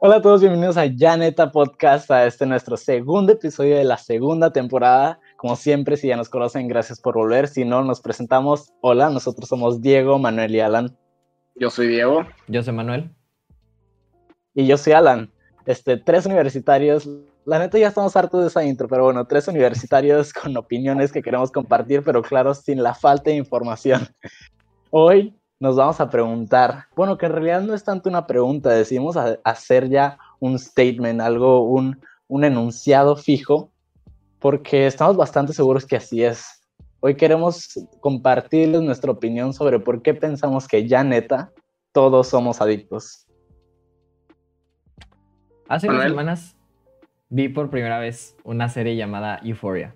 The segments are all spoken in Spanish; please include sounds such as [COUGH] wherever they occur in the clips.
Hola a todos, bienvenidos a Janeta Podcast, a este nuestro segundo episodio de la segunda temporada. Como siempre, si ya nos conocen, gracias por volver. Si no, nos presentamos. Hola, nosotros somos Diego, Manuel y Alan. Yo soy Diego. Yo soy Manuel. Y yo soy Alan. Este, tres universitarios. La neta ya estamos hartos de esa intro, pero bueno, tres universitarios con opiniones que queremos compartir, pero claro, sin la falta de información. Hoy nos vamos a preguntar, bueno, que en realidad no es tanto una pregunta, decidimos hacer ya un statement, algo, un, un enunciado fijo, porque estamos bastante seguros que así es. Hoy queremos compartirles nuestra opinión sobre por qué pensamos que ya neta todos somos adictos. Hace unas semanas vi por primera vez una serie llamada Euphoria.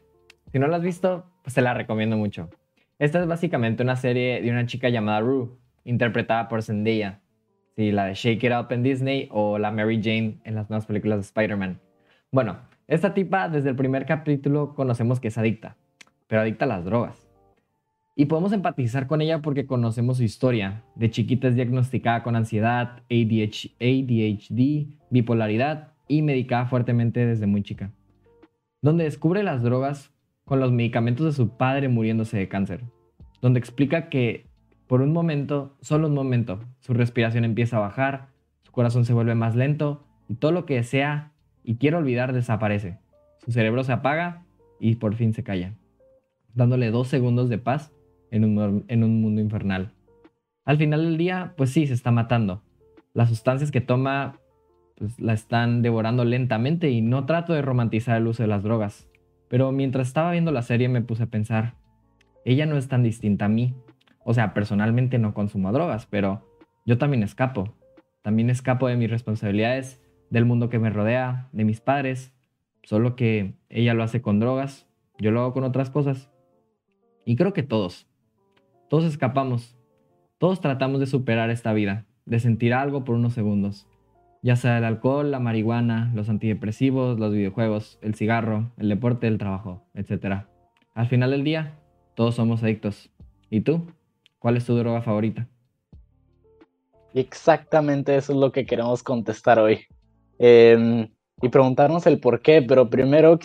Si no la has visto, pues te la recomiendo mucho. Esta es básicamente una serie de una chica llamada Rue, interpretada por Zendaya. Sí, la de Shake It Up en Disney o la Mary Jane en las nuevas películas de Spider-Man. Bueno, esta tipa desde el primer capítulo conocemos que es adicta, pero adicta a las drogas. Y podemos empatizar con ella porque conocemos su historia. De chiquita es diagnosticada con ansiedad, ADHD, bipolaridad y medicada fuertemente desde muy chica. Donde descubre las drogas con los medicamentos de su padre muriéndose de cáncer, donde explica que por un momento, solo un momento, su respiración empieza a bajar, su corazón se vuelve más lento y todo lo que desea y quiere olvidar desaparece. Su cerebro se apaga y por fin se calla, dándole dos segundos de paz en un, mundo infernal. Al final del día, pues sí, se está matando. Las sustancias que toma pues, la están devorando lentamente y no trato de romantizar el uso de las drogas. Pero mientras estaba viendo la serie me puse a pensar, ella no es tan distinta a mí. O sea, personalmente no consumo drogas, pero yo también escapo. También escapo de mis responsabilidades, del mundo que me rodea, de mis padres. Solo que ella lo hace con drogas, yo lo hago con otras cosas. Y creo que todos, todos escapamos. Todos tratamos de superar esta vida, de sentir algo por unos segundos ya sea el alcohol, la marihuana, los antidepresivos, los videojuegos, el cigarro, el deporte, el trabajo, etc. Al final del día, todos somos adictos. ¿Y tú? ¿Cuál es tu droga favorita? Exactamente eso es lo que queremos contestar hoy. Em, y preguntarnos el por qué, pero primero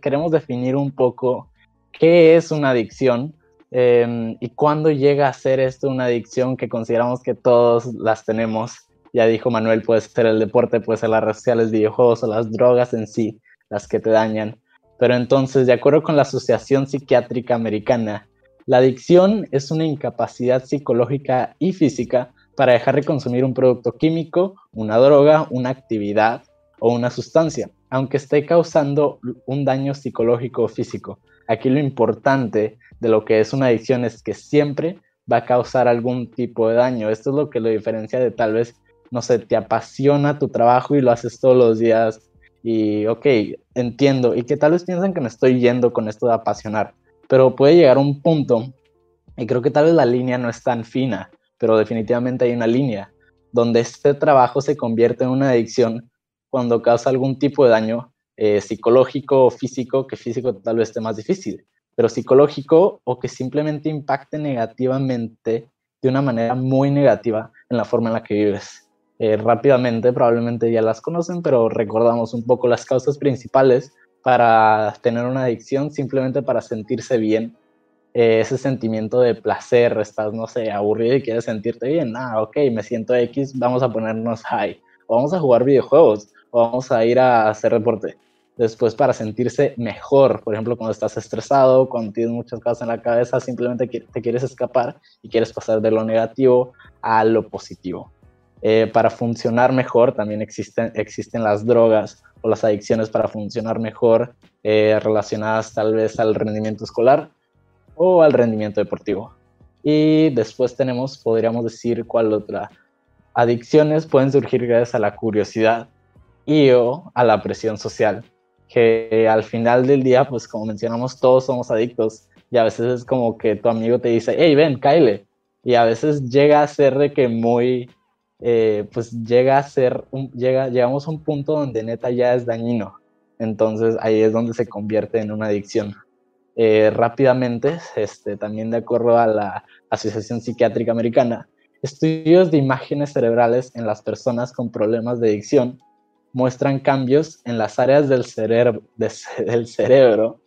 queremos definir un poco qué es una adicción em, y cuándo llega a ser esto una adicción que consideramos que todos las tenemos ya dijo Manuel, puede ser el deporte, puede ser las redes sociales, videojuegos o las drogas en sí las que te dañan. Pero entonces, de acuerdo con la Asociación Psiquiátrica Americana, la adicción es una incapacidad psicológica y física para dejar de consumir un producto químico, una droga, una actividad o una sustancia, aunque esté causando un daño psicológico o físico. Aquí lo importante de lo que es una adicción es que siempre va a causar algún tipo de daño. Esto es lo que lo diferencia de tal vez no sé, te apasiona tu trabajo y lo haces todos los días y, ok, entiendo, y que tal vez piensan que me estoy yendo con esto de apasionar, pero puede llegar un punto, y creo que tal vez la línea no es tan fina, pero definitivamente hay una línea, donde este trabajo se convierte en una adicción cuando causa algún tipo de daño eh, psicológico o físico, que físico tal vez esté más difícil, pero psicológico o que simplemente impacte negativamente de una manera muy negativa en la forma en la que vives. Eh, rápidamente, probablemente ya las conocen, pero recordamos un poco las causas principales para tener una adicción, simplemente para sentirse bien. Eh, ese sentimiento de placer, estás, no sé, aburrido y quieres sentirte bien. Ah, ok, me siento X, vamos a ponernos high. Vamos a jugar videojuegos, vamos a ir a hacer deporte. Después para sentirse mejor, por ejemplo, cuando estás estresado, cuando tienes muchas cosas en la cabeza, simplemente te quieres escapar y quieres pasar de lo negativo a lo positivo. Eh, para funcionar mejor también existen, existen las drogas o las adicciones para funcionar mejor eh, relacionadas tal vez al rendimiento escolar o al rendimiento deportivo. Y después tenemos, podríamos decir, cuál otra. Adicciones pueden surgir gracias a la curiosidad y o a la presión social, que al final del día, pues como mencionamos, todos somos adictos y a veces es como que tu amigo te dice, hey, ven, Kyle. Y a veces llega a ser de que muy eh, pues llega a ser, llega, llegamos a un punto donde neta ya es dañino. Entonces ahí es donde se convierte en una adicción. Eh, rápidamente, este, también de acuerdo a la Asociación Psiquiátrica Americana, estudios de imágenes cerebrales en las personas con problemas de adicción muestran cambios en las áreas del, cerebro, del cerebro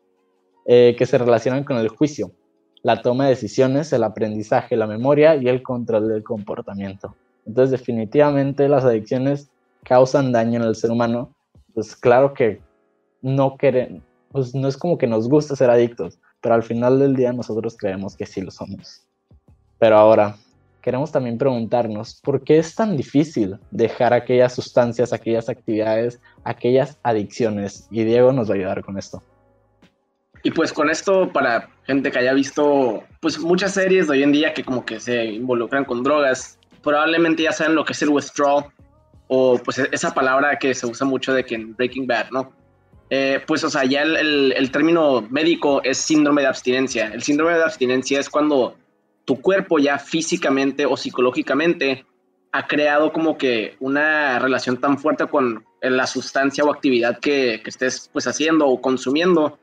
eh, que se relacionan con el juicio, la toma de decisiones, el aprendizaje, la memoria y el control del comportamiento. Entonces, definitivamente las adicciones causan daño en el ser humano. Pues claro que no queremos, pues no es como que nos guste ser adictos, pero al final del día nosotros creemos que sí lo somos. Pero ahora, queremos también preguntarnos, ¿por qué es tan difícil dejar aquellas sustancias, aquellas actividades, aquellas adicciones? Y Diego nos va a ayudar con esto. Y pues con esto, para gente que haya visto pues muchas series de hoy en día que como que se involucran con drogas, probablemente ya saben lo que es el withdrawal o pues esa palabra que se usa mucho de que en Breaking Bad, ¿no? Eh, pues o sea, ya el, el término médico es síndrome de abstinencia. El síndrome de abstinencia es cuando tu cuerpo ya físicamente o psicológicamente ha creado como que una relación tan fuerte con la sustancia o actividad que, estés pues haciendo o consumiendo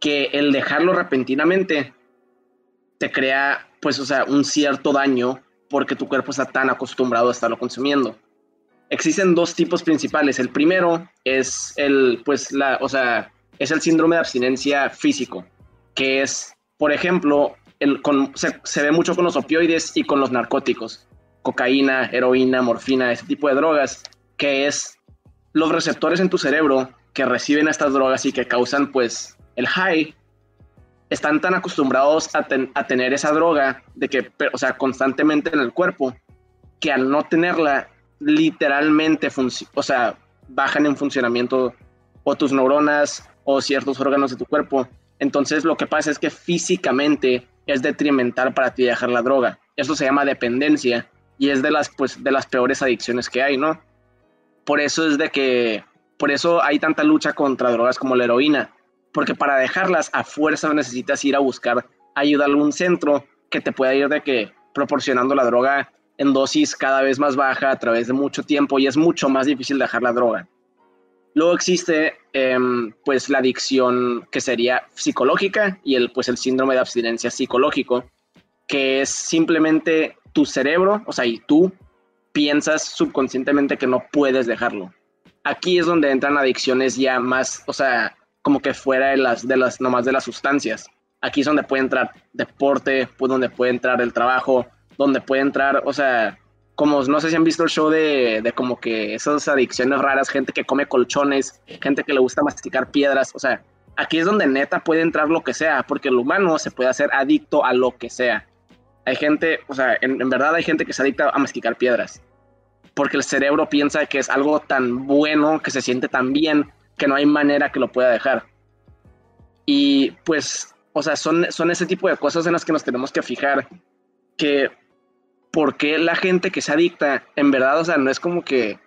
que el dejarlo repentinamente te crea pues o sea un cierto daño porque tu cuerpo está tan acostumbrado a estarlo consumiendo. Existen dos tipos principales. El primero es el pues o sea es el síndrome de abstinencia físico, que es por ejemplo se, ve mucho con los opioides y con los narcóticos, cocaína, heroína, morfina, ese tipo de drogas, que es los receptores en tu cerebro que reciben estas drogas y que causan pues el high, están tan acostumbrados a, tener esa droga de que, o sea, constantemente en el cuerpo, que al no tenerla, literalmente, o sea, bajan en funcionamiento o tus neuronas o ciertos órganos de tu cuerpo. Entonces lo que pasa es que físicamente es detrimental para ti dejar la droga. Eso se llama dependencia y es de las, pues, de las peores adicciones que hay, ¿no? Por eso es de que, por eso hay tanta lucha contra drogas como la heroína, porque para dejarlas a fuerza necesitas ir a buscar ayuda a algún centro que te pueda ir de que proporcionando la droga en dosis cada vez más baja a través de mucho tiempo y es mucho más difícil dejar la droga. Luego existe em, pues la adicción que sería psicológica y el, pues el síndrome de abstinencia psicológico, que es simplemente tu cerebro, o sea, y tú piensas subconscientemente que no puedes dejarlo. Aquí es donde entran adicciones ya más, o sea, como que fuera de las, de las, nomás de las sustancias. Aquí es donde puede entrar deporte, pues donde puede entrar el trabajo, donde puede entrar, o sea, como no sé si han visto el show de, de, como que esas adicciones raras, gente que come colchones, gente que le gusta masticar piedras, o sea, aquí es donde neta puede entrar lo que sea, porque el humano se puede hacer adicto a lo que sea. Hay gente, o sea, en, en verdad hay gente que se adicta a masticar piedras, porque el cerebro piensa que es algo tan bueno, que se siente tan bien, que no hay manera que lo pueda dejar. Y pues, o sea, son, son ese tipo de cosas en las que nos tenemos que fijar, que porque la gente que se adicta, en verdad, o sea, no es como que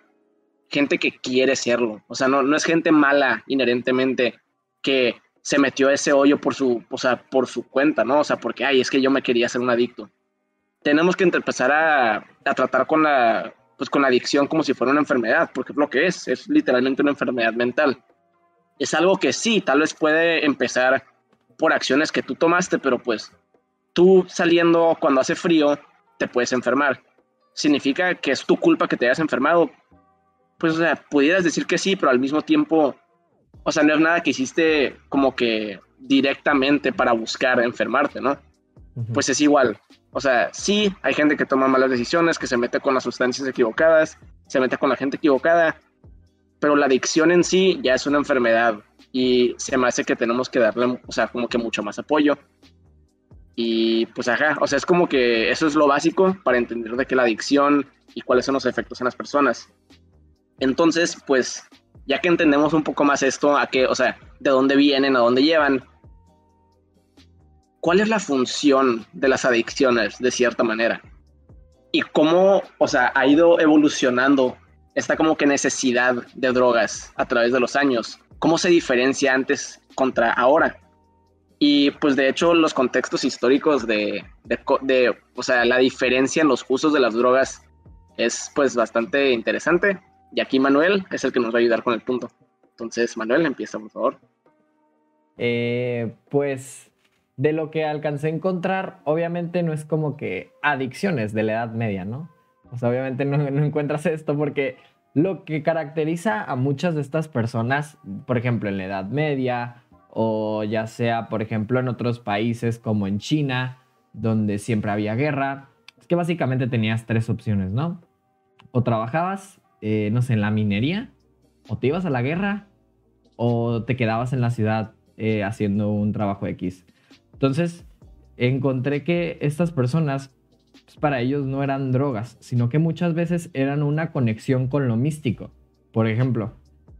gente que quiere serlo, o sea, no, no es gente mala inherentemente que se metió ese hoyo por su, o sea, por su cuenta, ¿no? O sea, porque, ay, es que yo me quería ser un adicto. Tenemos que empezar a, a tratar con la, pues, con la adicción como si fuera una enfermedad, porque es lo que es, es literalmente una enfermedad mental. Es algo que sí, tal vez puede empezar por acciones que tú tomaste, pero pues tú saliendo cuando hace frío, te puedes enfermar. ¿Significa que es tu culpa que te hayas enfermado? Pues, o sea, pudieras decir que sí, pero al mismo tiempo, o sea, no es nada que hiciste como que directamente para buscar enfermarte, ¿no? Pues es igual. O sea, sí, hay gente que toma malas decisiones, que se mete con las sustancias equivocadas, se mete con la gente equivocada, pero la adicción en sí ya es una enfermedad y se me hace que tenemos que darle, o sea, como que mucho más apoyo y pues ajá, o sea, es como que eso es lo básico para entender de qué la adicción y cuáles son los efectos en las personas. Entonces, pues ya que entendemos un poco más esto, a qué, o sea, de dónde vienen, a dónde llevan, ¿cuál es la función de las adicciones de cierta manera? Y cómo, o sea, ha ido evolucionando esta como que necesidad de drogas a través de los años. ¿Cómo se diferencia antes contra ahora? Y pues de hecho los contextos históricos de, de, o sea, la diferencia en los usos de las drogas es pues bastante interesante. Y aquí Manuel es el que nos va a ayudar con el punto. Entonces, Manuel, empieza, por favor. Eh, pues de lo que alcancé a encontrar, obviamente no es como que adicciones de la Edad Media, ¿no? O sea, obviamente no, encuentras esto porque Lo que caracteriza a muchas de estas personas, por ejemplo, en la Edad Media, o ya sea, por ejemplo, en otros países como en China, donde siempre había guerra, es que básicamente tenías tres opciones, ¿no? O trabajabas, eh, no sé, en la minería, o te ibas a la guerra, o te quedabas en la ciudad eh, haciendo un trabajo X. Entonces, encontré que estas personas, para ellos no eran drogas, sino que muchas veces eran una conexión con lo místico. Por ejemplo,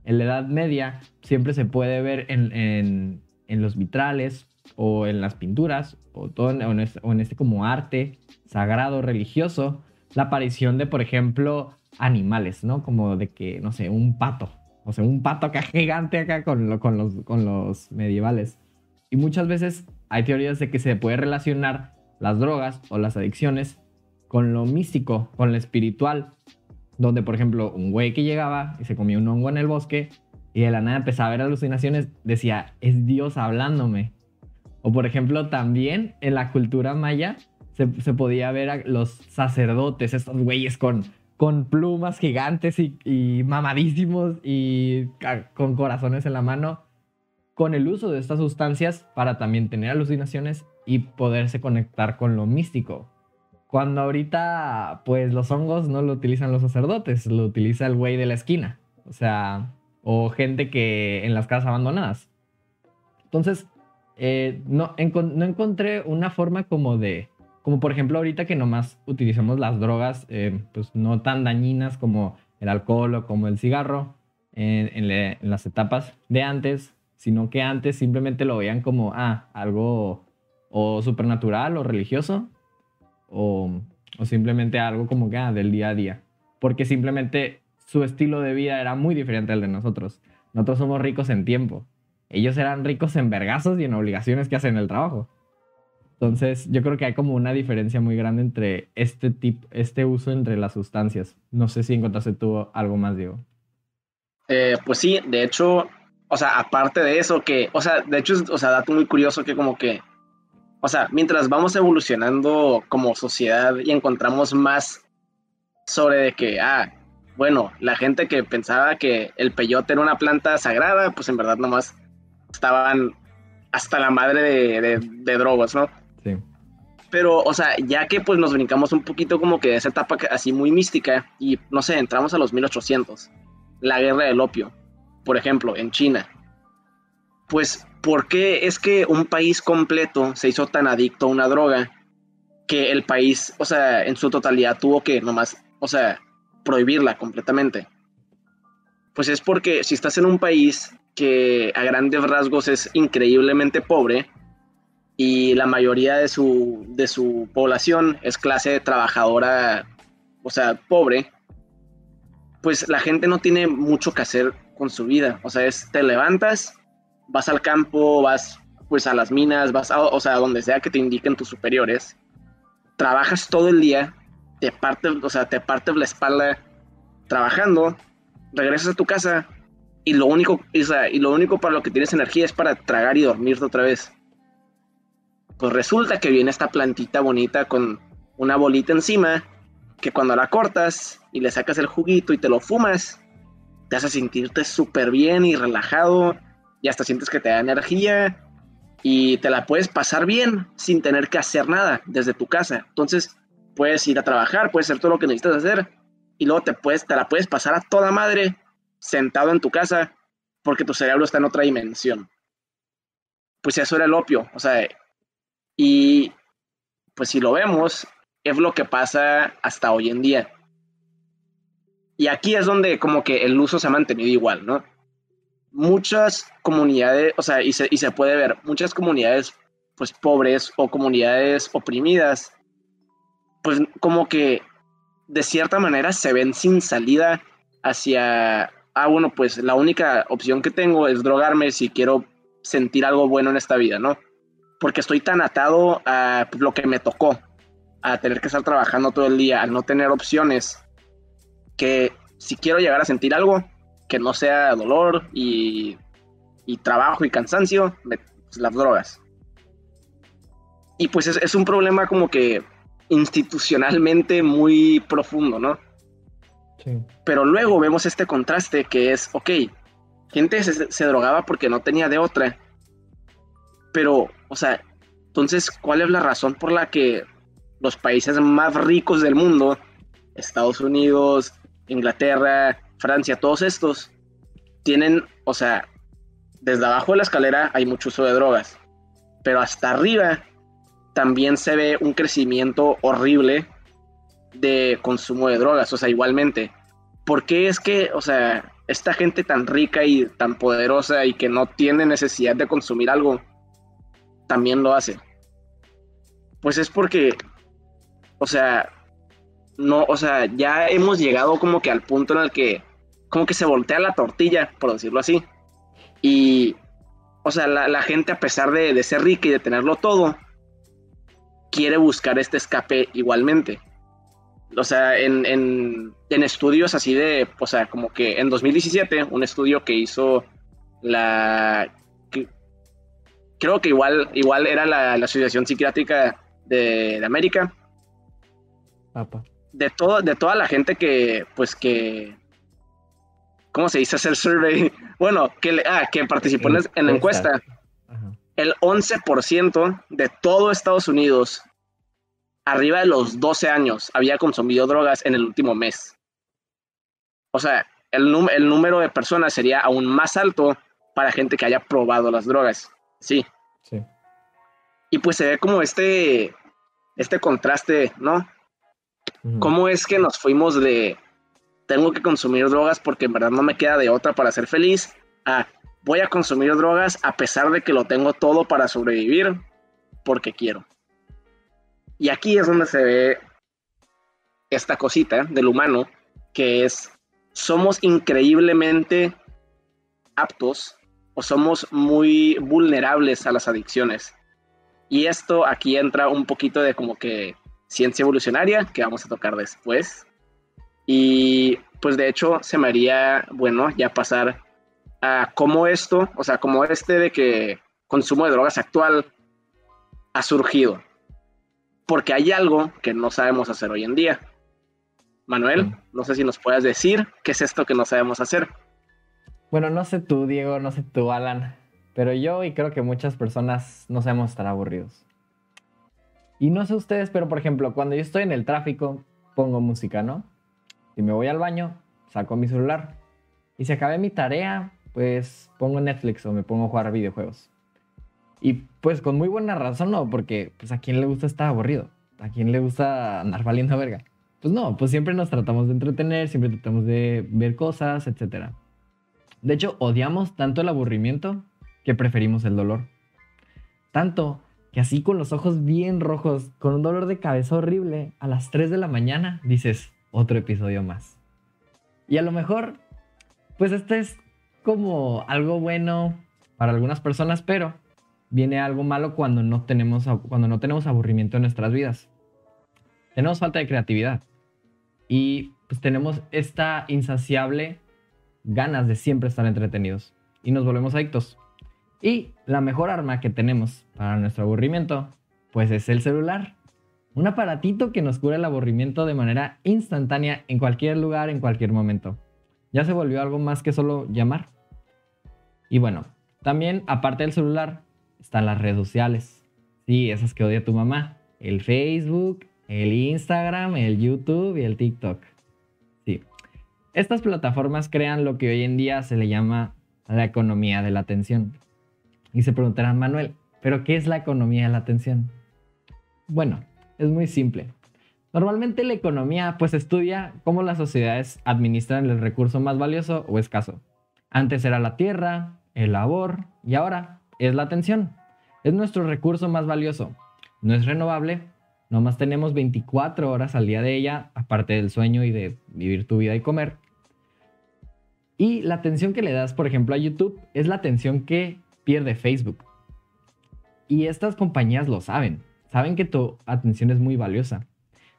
en la Edad Media siempre se puede ver en, los vitrales o en las pinturas o, todo en, este, o en este como arte sagrado religioso la aparición de, por ejemplo, animales, ¿no? Como de que, no sé, un pato. O sea, un pato acá [LAUGHS] gigante acá con, con, los, con los medievales. Y muchas veces hay teorías de que se puede relacionar las drogas o las adicciones con lo místico, con lo espiritual. Donde, por ejemplo, un güey que llegaba y se comía un hongo en el bosque y de la nada empezaba a ver alucinaciones, decía, es Dios hablándome. O, por ejemplo, también en la cultura maya se, podía ver a los sacerdotes, estos güeyes con, plumas gigantes y, mamadísimos y con corazones en la mano, con el uso de estas sustancias para también tener alucinaciones y poderse conectar con lo místico. Cuando ahorita, pues los hongos no lo utilizan los sacerdotes, lo utiliza el güey de la esquina. O sea, o gente que en las casas abandonadas. Entonces, eh, no, no encontré una forma como de, como por ejemplo ahorita que nomás utilizamos las drogas, eh, pues no tan dañinas como el alcohol o como el cigarro en, en, las etapas de antes, sino que antes simplemente lo veían como, ah, algo o supernatural o religioso o, simplemente algo como que ah, del día a día. Porque simplemente su estilo de vida era muy diferente al de nosotros. Nosotros somos ricos en tiempo. Ellos eran ricos en vergazos y en obligaciones que hacen el trabajo. Entonces, yo creo que hay como una diferencia muy grande entre este tipo, este uso entre las sustancias. No sé si encontraste tú algo más, Diego. Eh, pues sí, de hecho, o sea, aparte de eso, que, o sea, de hecho, o sea, dato muy curioso que como que o sea, mientras vamos evolucionando como sociedad y encontramos más sobre de que, ah, bueno, la gente que pensaba que el peyote era una planta sagrada, pues en verdad nomás estaban hasta la madre de, de, drogas, ¿no? Sí. Pero, o sea, ya que pues nos brincamos un poquito como que de esa etapa así muy mística y, no sé, entramos a los 1800, la guerra del opio, por ejemplo, en China, pues ¿por qué es que un país completo se hizo tan adicto a una droga que el país, o sea, en su totalidad tuvo que nomás, o sea, prohibirla completamente? Pues es porque si estás en un país que a grandes rasgos es increíblemente pobre y la mayoría de su, de su población es clase trabajadora, o sea, pobre, pues la gente no tiene mucho que hacer con su vida. O sea, es te levantas, vas al campo, vas pues a las minas, vas a, o sea, donde sea que te indiquen tus superiores, trabajas todo el día, te partes, o sea, te partes la espalda trabajando, regresas a tu casa y lo único, y lo único para lo que tienes energía es para tragar y dormirte otra vez. Pues resulta que viene esta plantita bonita con una bolita encima que cuando la cortas y le sacas el juguito y te lo fumas, te hace sentirte súper bien y relajado y hasta sientes que te da energía y te la puedes pasar bien sin tener que hacer nada desde tu casa. Entonces puedes ir a trabajar, puedes hacer todo lo que necesitas hacer y luego te, puedes, te la puedes pasar a toda madre sentado en tu casa porque tu cerebro está en otra dimensión. Pues eso era el opio, o sea, y pues si lo vemos, es lo que pasa hasta hoy en día. Y aquí es donde como que el uso se ha mantenido igual, ¿no? Muchas comunidades, o sea, y se, y se puede ver, muchas comunidades pues pobres o comunidades oprimidas, pues como que de cierta manera se ven sin salida hacia, ah, bueno, pues la única opción que tengo es drogarme si quiero sentir algo bueno en esta vida, ¿no? Porque estoy tan atado a lo que me tocó, a tener que estar trabajando todo el día, al no tener opciones, que si quiero llegar a sentir algo, que no sea dolor y, trabajo y cansancio, pues, las drogas. Y pues es, un problema como que institucionalmente muy profundo, ¿no? Pero luego vemos este contraste que es, ok, gente se, drogaba porque no tenía de otra. Pero, o sea, entonces, ¿cuál es la razón por la que los países más ricos del mundo, Estados Unidos, Inglaterra, Francia, todos estos, tienen, o sea, desde abajo de la escalera hay mucho uso de drogas, pero hasta arriba también se ve un crecimiento horrible de consumo de drogas, o sea, igualmente. ¿Por qué es que, o sea, esta gente tan rica y tan poderosa y que no tiene necesidad de consumir algo, también lo hace? Pues es porque, o sea, no, o sea, ya hemos llegado como que al punto en el que, como que se voltea la tortilla, por decirlo así. Y, o sea, la, gente a pesar de, de ser rica y de tenerlo todo, quiere buscar este escape igualmente o sea, en, en, estudios así de, o sea, como que en 2017, un estudio que hizo la, creo que igual, igual era la, Asociación Psiquiátrica de, América. De, todo, de toda la gente que, pues que, ¿cómo se dice hacer survey? [LAUGHS] Bueno, que, ah, que participó en, la encuesta. El 11% de todo Estados Unidos arriba de los 12 años había consumido drogas en el último mes. O sea, el, el número de personas sería aún más alto para gente que haya probado las drogas. Sí. Sí. Y pues se ve como este, este contraste, ¿no? ¿Cómo es que nos fuimos de tengo que consumir drogas porque en verdad no me queda de otra para ser feliz a voy a consumir drogas a pesar de que lo tengo todo para sobrevivir porque quiero? Y aquí es donde se ve esta cosita del humano, que es, somos increíblemente aptos o somos muy vulnerables a las adicciones. Y esto aquí entra un poquito de como que ciencia evolucionaria, que vamos a tocar después. Y pues de hecho se me haría bueno ya pasar a cómo esto, o sea, como este de que consumo de drogas actual ha surgido porque hay algo que no sabemos hacer hoy en día. Manuel, no sé si nos puedes decir qué es esto que no sabemos hacer. Bueno, no sé tú, Diego, no sé tú, Alan, pero yo y creo que muchas personas no sabemos estar aburridos. Y no sé ustedes, pero por ejemplo, cuando yo estoy en el tráfico, pongo música, ¿no? Si me voy al baño, saco mi celular. Y si acabé mi tarea, pues pongo Netflix o me pongo a jugar videojuegos. Y pues con muy buena razón, ¿no? Porque pues a quién le gusta estar aburrido, a quién le gusta andar valiendo verga. Pues no, pues siempre nos tratamos de entretener, siempre tratamos de ver cosas, etc. De hecho, odiamos tanto el aburrimiento que preferimos el dolor. Tanto que así con los ojos bien rojos, con un dolor de cabeza horrible, a las 3 de la mañana dices, otro episodio más. Y a lo mejor, pues este es como algo bueno para algunas personas, pero viene algo malo cuando no tenemos, cuando no tenemos aburrimiento en nuestras vidas. Tenemos falta de creatividad y pues tenemos esta insaciable ganas de siempre estar entretenidos y nos volvemos adictos. Y la mejor arma que tenemos para nuestro aburrimiento, pues es el celular. Un aparatito que nos cura el aburrimiento de manera instantánea en cualquier lugar, en cualquier momento. Ya se volvió algo más que solo llamar. Y bueno, también aparte del celular, están las redes sociales. Sí, esas que odia tu mamá. El Facebook, el Instagram, el YouTube y el TikTok. Sí. Estas plataformas crean lo que hoy en día se le llama la economía de la atención. Y se preguntarán, Manuel, ¿pero qué es la economía de la atención? Bueno, es muy simple. Normalmente la economía pues estudia cómo las sociedades administran el recurso más valioso o escaso. Antes era la tierra, el labor y ahora es la atención. Es nuestro recurso más valioso. No es renovable, nomás tenemos 24 horas al día de ella, aparte del sueño y de vivir tu vida y comer. Y la atención que le das, por ejemplo, a YouTube es la atención que pierde Facebook. Y estas compañías lo saben, saben que tu atención es muy valiosa.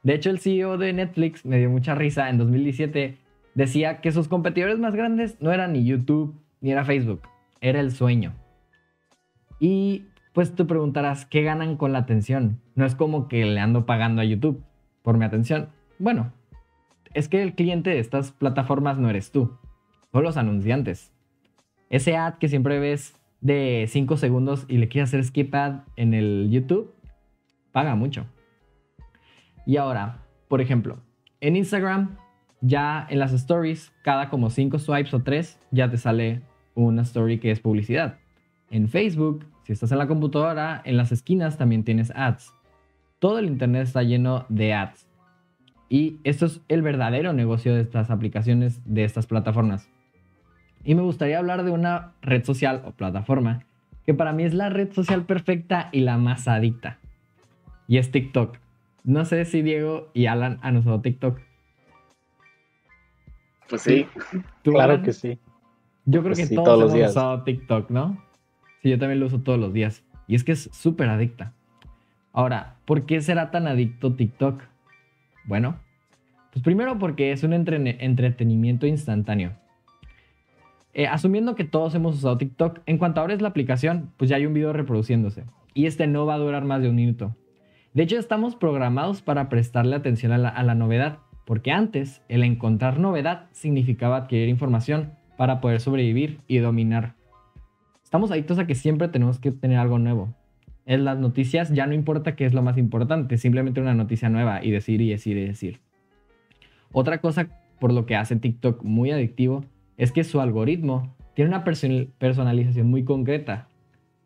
De hecho, el CEO de Netflix me dio mucha risa en 2017. Decía que sus competidores más grandes no eran ni YouTube ni era Facebook, era el sueño. Y pues tú preguntarás, ¿qué ganan con la atención? No es como que le ando pagando a YouTube por mi atención. Bueno, es que el cliente de estas plataformas no eres tú, son los anunciantes. Ese ad que siempre ves de 5 segundos y le quieres hacer skip ad en el YouTube, paga mucho. Y ahora, por ejemplo, en Instagram, ya en las stories, cada como 5 swipes o 3, ya te sale una story que es publicidad. En Facebook, si estás en la computadora, en las esquinas también tienes ads. Todo el Internet está lleno de ads. Y esto es el verdadero negocio de estas aplicaciones, de estas plataformas. Y me gustaría hablar de una red social o plataforma que para mí es la red social perfecta y la más adicta. Y es TikTok. No sé si Diego y Alan han usado TikTok. Pues sí. claro que sí. Yo creo pues que todos, todos hemos usado TikTok, ¿no? Sí, yo también lo uso todos los días. Y es que es súper adicta. Ahora, ¿por qué será tan adicto TikTok? Bueno, pues primero porque es un entretenimiento instantáneo. Eh, asumiendo que todos hemos usado TikTok, en cuanto abres la aplicación, pues ya hay un video reproduciéndose. Y este no va a durar más de un minuto. De hecho, estamos programados para prestarle atención a la, novedad, porque antes el encontrar novedad significaba adquirir información para poder sobrevivir y dominar. Estamos adictos a que siempre tenemos que tener algo nuevo. En las noticias ya no importa qué es lo más importante, simplemente una noticia nueva y decir y decir y decir. Otra cosa por lo que hace TikTok muy adictivo es que su algoritmo tiene una personalización muy concreta,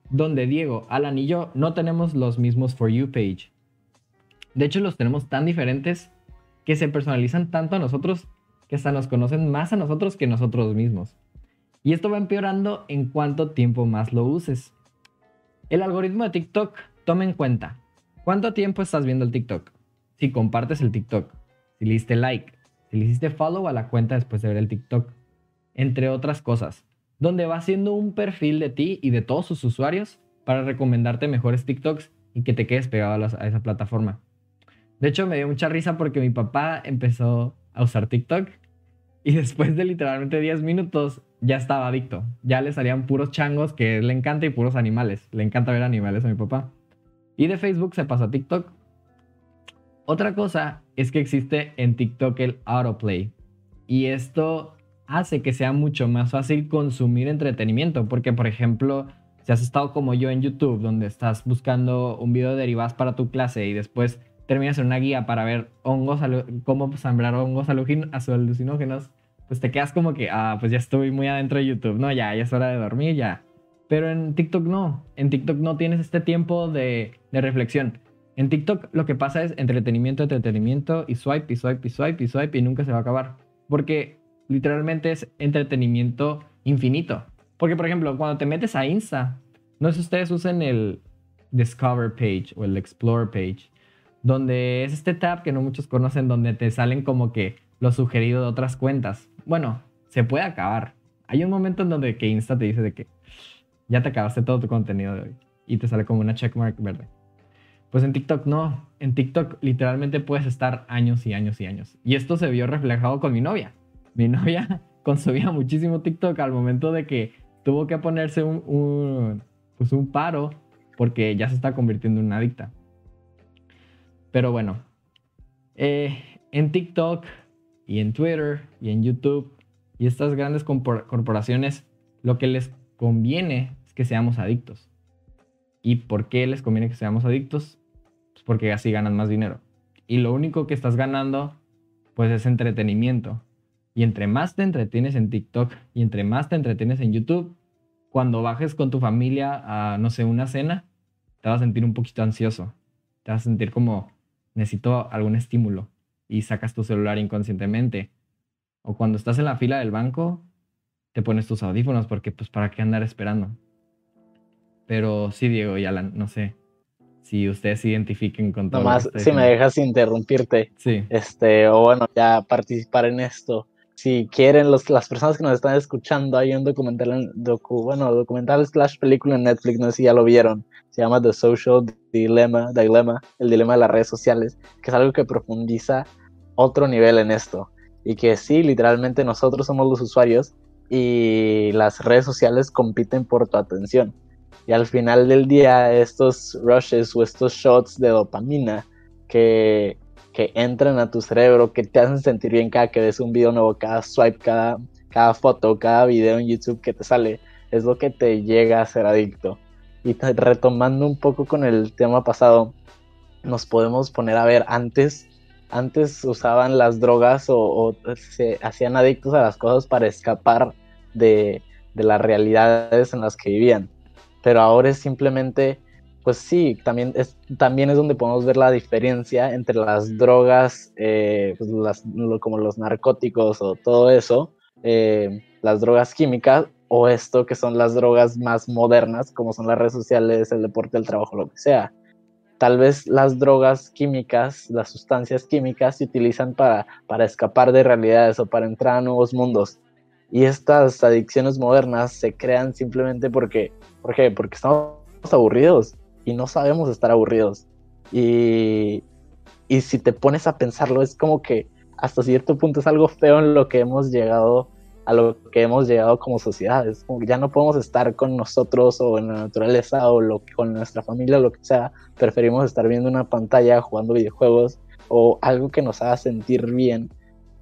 donde Diego, Alan y yo no tenemos los mismos For You page. De hecho, los tenemos tan diferentes que se personalizan tanto a nosotros que hasta nos conocen más a nosotros que nosotros mismos. Y esto va empeorando en cuánto tiempo más lo uses. El algoritmo de TikTok toma en cuenta cuánto tiempo estás viendo el TikTok, si compartes el TikTok, si le diste like, si le hiciste follow a la cuenta después de ver el TikTok, entre otras cosas, donde va haciendo un perfil de ti y de todos sus usuarios para recomendarte mejores TikToks y que te quedes pegado a, esa plataforma. De hecho, me dio mucha risa porque mi papá empezó a usar TikTok y [LAUGHS] después de literalmente 10 minutos ya estaba adicto. Ya le salían puros changos que le encanta y puros animales. Le encanta ver animales a mi papá. Y de Facebook se pasó a TikTok. Otra cosa es que existe en TikTok el autoplay. Y esto hace que sea mucho más fácil consumir entretenimiento. Porque, por ejemplo, si has estado como yo en YouTube, donde estás buscando un video de derivadas para tu clase y después terminas en una guía para ver hongos, cómo sembrar hongos alucinógenos, pues te quedas como que, ah, pues ya estoy muy adentro de YouTube, no, ya, ya es hora de dormir, ya. Pero en TikTok no, en TikTok no tienes este tiempo de, de reflexión. En TikTok lo que pasa es entretenimiento, entretenimiento y swipe, y swipe, y swipe, y swipe, y nunca se va a acabar. Porque literalmente es entretenimiento infinito. Porque, por ejemplo, cuando te metes a Insta, no sé si ustedes usen el Discover page o el Explore page, donde es este tab que no muchos conocen, donde te salen como que lo sugerido de otras cuentas. Bueno, se puede acabar. Hay un momento en donde que Insta te dice de que ya te acabaste todo tu contenido de hoy y te sale como una checkmark verde. Pues en TikTok no. En TikTok literalmente puedes estar años y años y años. Y esto se vio reflejado con mi novia mi [LAUGHS] novia consumía muchísimo TikTok al momento de que tuvo que ponerse un, pues un paro porque ya se está convirtiendo en una adicta. Pero bueno, eh, en TikTok y en Twitter y en YouTube y estas grandes corporaciones, lo que les conviene es que seamos adictos. ¿Y por qué les conviene que seamos adictos? Pues porque así ganan más dinero. Y lo único que estás ganando, pues es entretenimiento. Y entre más te entretienes en TikTok y entre más te entretienes en YouTube, cuando bajes con tu familia a, no sé, una cena, te vas a sentir un poquito ansioso. Te vas a sentir como, necesito algún estímulo. Y sacas tu celular inconscientemente. O cuando estás en la fila del banco, te pones tus audífonos porque, pues, ¿para qué andar esperando? Pero sí, Diego y Alan, no sé si ustedes se identifiquen con todo. Nomás, si me dejas interrumpirte. Sí. Este, o bueno, ya participar en esto si quieren, los, las personas que nos están escuchando, hay un documental, docu, bueno, documental slash película en Netflix, no sé si ya lo vieron, se llama The Social Dilemma, Dilemma, el dilema de las redes sociales, que es algo que profundiza otro nivel en esto. Y que sí, literalmente nosotros somos los usuarios y las redes sociales compiten por tu atención. Y al final del día, estos rushes o estos shots de dopamina que que entran a tu cerebro, que te hacen sentir bien cada que ves un video nuevo, cada swipe, cada, cada foto, cada video en YouTube que te sale, es lo que te llega a ser adicto. Y retomando un poco con el tema pasado, nos podemos poner a ver antes, antes usaban las drogas o, se hacían adictos a las cosas para escapar de, de las realidades en las que vivían. Pero ahora es simplemente pues sí, también es, también es donde podemos ver la diferencia entre las drogas, eh, pues como los narcóticos o todo eso, eh, las drogas químicas o esto que son las drogas más modernas, como son las redes sociales, el deporte, el trabajo, lo que sea. Tal vez las drogas químicas, las sustancias químicas se utilizan para, para escapar de realidades o para entrar a nuevos mundos. Y estas adicciones modernas se crean simplemente porque, ¿por qué? Porque estamos aburridos y no sabemos estar aburridos. Y, y si te pones a pensarlo, es como que hasta cierto punto es algo feo en lo que hemos llegado a lo que hemos llegado como sociedad. Es como que ya no podemos estar con nosotros o en la naturaleza o lo, con nuestra familia o lo que sea. Preferimos estar viendo una pantalla, jugando videojuegos o algo que nos haga sentir bien.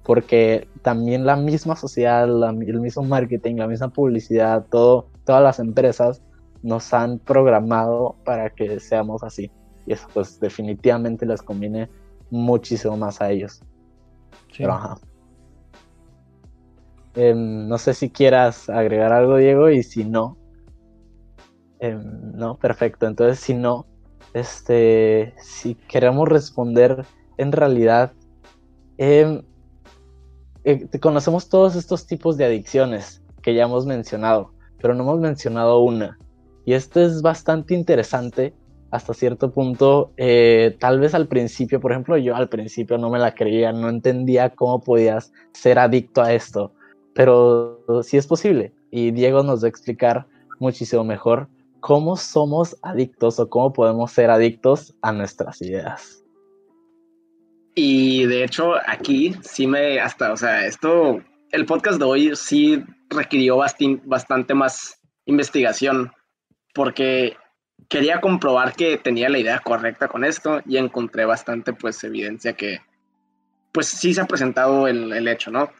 Porque también la misma sociedad, el mismo marketing, la misma publicidad, todo, todas las empresas nos han programado para que seamos así. Y eso pues definitivamente les conviene muchísimo más a ellos. Em, no sé si quieras agregar algo, Diego, y si no. Em, no, perfecto. Entonces, si no, este, si queremos responder en realidad, em, eh, conocemos todos estos tipos de adicciones que ya hemos mencionado, pero no hemos mencionado una, y esto es bastante interesante hasta cierto punto. Eh, tal vez al principio, por ejemplo, yo al principio no me la creía, no entendía cómo podías ser adicto a esto, pero sí es posible. Y Diego nos va a explicar muchísimo mejor cómo somos adictos o cómo podemos ser adictos a nuestras ideas. Y de hecho, aquí sí me, hasta, o sea, esto, el podcast de hoy sí requirió bastante más investigación porque quería comprobar que tenía la idea correcta con esto y encontré bastante pues evidencia que pues sí se ha presentado el, el hecho, ¿no?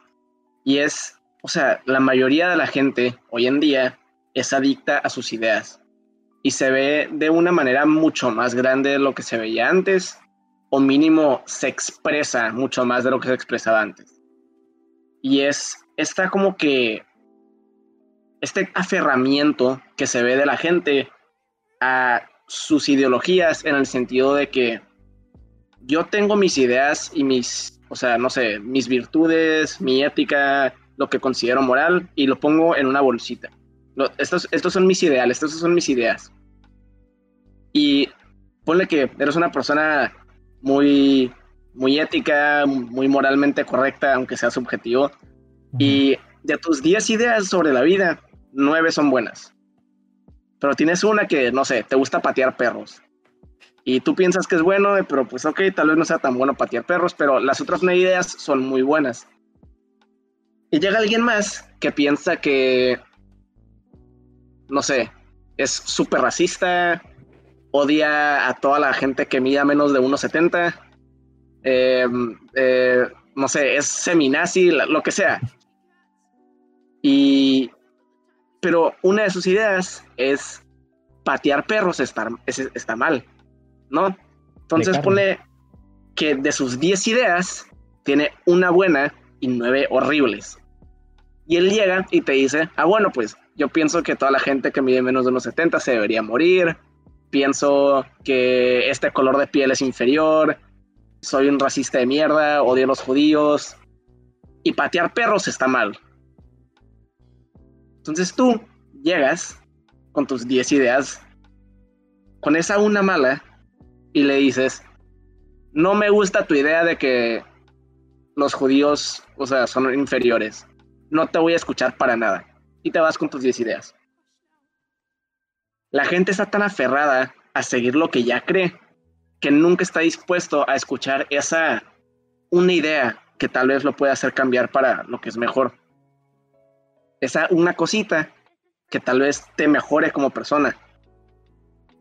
Y es, o sea, la mayoría de la gente hoy en día es adicta a sus ideas y se ve de una manera mucho más grande de lo que se veía antes o mínimo se expresa mucho más de lo que se expresaba antes. Y es, está como que este aferramiento que se ve de la gente a sus ideologías en el sentido de que yo tengo mis ideas y mis, o sea, no sé, mis virtudes, mi ética, lo que considero moral y lo pongo en una bolsita. estos, estos son mis ideales, estos son mis ideas. Y ponle que eres una persona muy, muy ética, muy moralmente correcta, aunque sea subjetivo. Y de tus 10 ideas sobre la vida, nueve son buenas. Pero tienes una que, no sé, te gusta patear perros. Y tú piensas que es bueno, pero pues ok, tal vez no sea tan bueno patear perros, pero las otras nueve ideas son muy buenas. Y llega alguien más que piensa que, no sé, es súper racista, odia a toda la gente que mida menos de 1,70, em, eh, no sé, es seminazi, lo que sea. Y pero una de sus ideas es patear perros está, está mal, ¿no? Entonces pone que de sus 10 ideas tiene una buena y nueve horribles. Y él llega y te dice, ah, bueno, pues yo pienso que toda la gente que mide menos de unos 70 se debería morir, pienso que este color de piel es inferior, soy un racista de mierda, odio a los judíos, y patear perros está mal. Entonces tú llegas con tus 10 ideas, con esa una mala, y le dices, no me gusta tu idea de que los judíos, o sea, son inferiores. No te voy a escuchar para nada. Y te vas con tus 10 ideas. La gente está tan aferrada a seguir lo que ya cree que nunca está dispuesto a escuchar esa una idea que tal vez lo pueda hacer cambiar para lo que es mejor esa una cosita que tal vez te mejore como persona.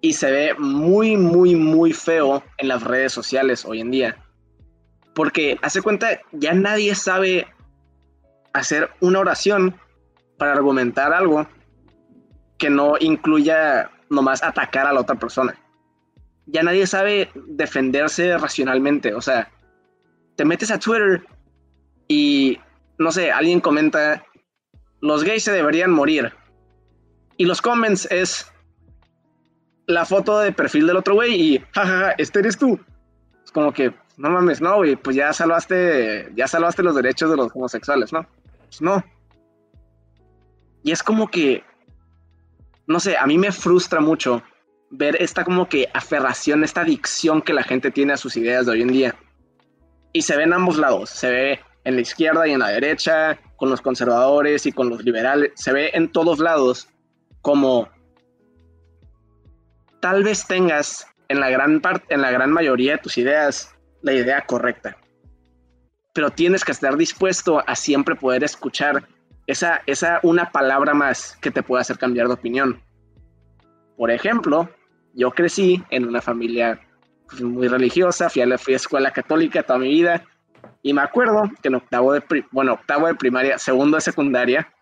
Y se ve muy, muy, muy feo en las redes sociales hoy en día. Porque hace cuenta, ya nadie sabe hacer una oración para argumentar algo que no incluya nomás atacar a la otra persona. Ya nadie sabe defenderse racionalmente. O sea, te metes a Twitter y, no sé, alguien comenta, los gays se deberían morir. Y los comments es la foto de perfil del otro güey y, jajaja, este eres tú. Es como que, no mames, no, güey, pues ya salvaste, ya salvaste los derechos de los homosexuales, ¿no? Pues no. Y es como que, no sé, a mí me frustra mucho ver esta como que aferración, esta adicción que la gente tiene a sus ideas de hoy en día. Y se ve en ambos lados, se ve en la izquierda y en la derecha, con los conservadores y con los liberales, se ve en todos lados como tal vez tengas en la gran parte, en la gran mayoría de tus ideas la idea correcta. Pero tienes que estar dispuesto a siempre poder escuchar esa, esa una palabra más que te pueda hacer cambiar de opinión. Por ejemplo, yo crecí en una familia pues, muy religiosa, fui a la escuela católica toda mi vida y me acuerdo que en octavo de, bueno, octavo de primaria, segundo de secundaria,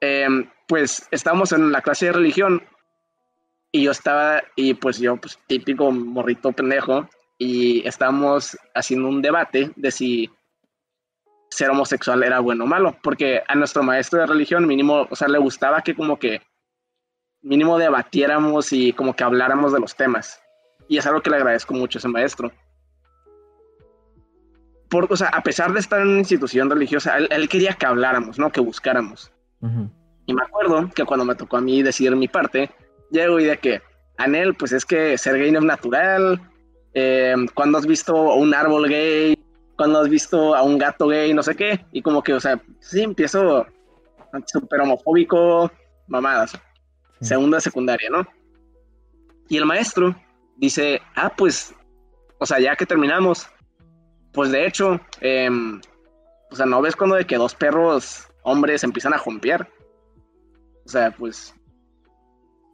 em, pues estábamos en la clase de religión y yo estaba, y pues yo, pues típico morrito pendejo, y estábamos haciendo un debate de si ser homosexual era bueno o malo, porque a nuestro maestro de religión mínimo, o sea, le gustaba que como que mínimo debatiéramos y como que habláramos de los temas. Y es algo que le agradezco mucho a ese maestro. Por, o sea, a pesar de estar en una institución religiosa, él, quería que habláramos, ¿no? Que buscáramos. Y me acuerdo que cuando me tocó a mí decir mi parte, llego y de que, Anel, pues es que ser gay no es natural. Eh, cuando has visto un árbol gay, cuando has visto a un gato gay, no sé qué. Y como que, o sea, sí, empiezo súper homofóbico, mamadas. Segunda secundaria, ¿no? Y el maestro dice, ah, pues, o sea, ya que terminamos, pues de hecho, em, o sea, ¿no ves cuando de que dos perros hombres empiezan a jompear? O sea, pues